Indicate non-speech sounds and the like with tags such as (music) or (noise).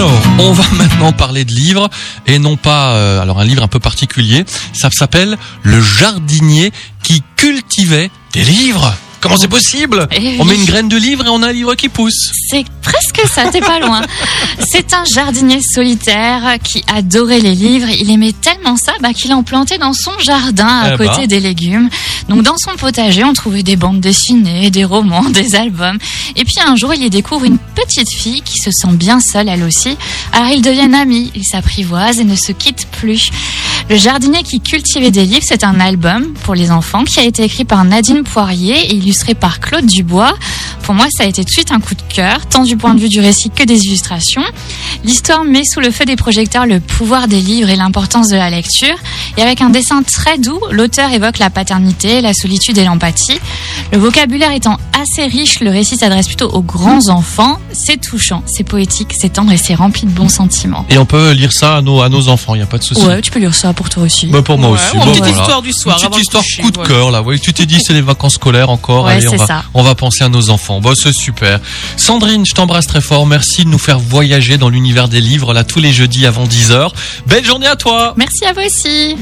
Alors, on va (laughs) maintenant parler de livres et non pas euh, alors un livre un peu particulier. Ça s'appelle Le jardinier qui cultivait des livres. Comment c'est possible? Eh On met une graine de livre et on a un livre qui pousse. C'est presque ça, t'es pas loin. C'est un jardinier solitaire qui adorait les livres. Il aimait tellement ça bah, qu'il en plantait dans son jardin à Eh côté ben. des légumes. Donc dans son potager, on trouvait des bandes dessinées, des romans, (laughs) des albums. Et puis un jour, il y découvre une petite fille qui se sent bien seule elle aussi. Alors ils deviennent amis, ils s'apprivoisent et ne se quittent plus. Le jardinier qui cultivait des livres, c'est un album pour les enfants qui a été écrit par Nadine Poirier et illustré par Claude Dubois. Pour moi, ça a été tout de suite un coup de cœur, tant du point de vue du récit que des illustrations. L'histoire met sous le feu des projecteurs le pouvoir des livres et l'importance de la lecture. Et avec un dessin très doux, l'auteur évoque la paternité, la solitude et l'empathie. Le vocabulaire étant assez riche, le récit s'adresse plutôt aux grands enfants. C'est touchant, c'est poétique, c'est tendre et c'est rempli de bons sentiments. Et on peut lire ça à nos, à nos enfants, il n'y a pas de souci. Ouais, tu peux lire ça pour toi aussi. Bah, pour moi Ouais, aussi. Bon, petite voilà. histoire du soir. Une petite histoire coucher, coup de voilà. cœur là. Oui, tu t'es dit c'est les vacances scolaires encore. Ouais, Allez, on c'est va, ça. on va penser à nos enfants. Bon, c'est super. Sandrine, je t'embrasse très fort. Merci de nous faire voyager dans l'univers des livres là tous les jeudis avant 10h. Belle journée à toi. Merci à vous aussi.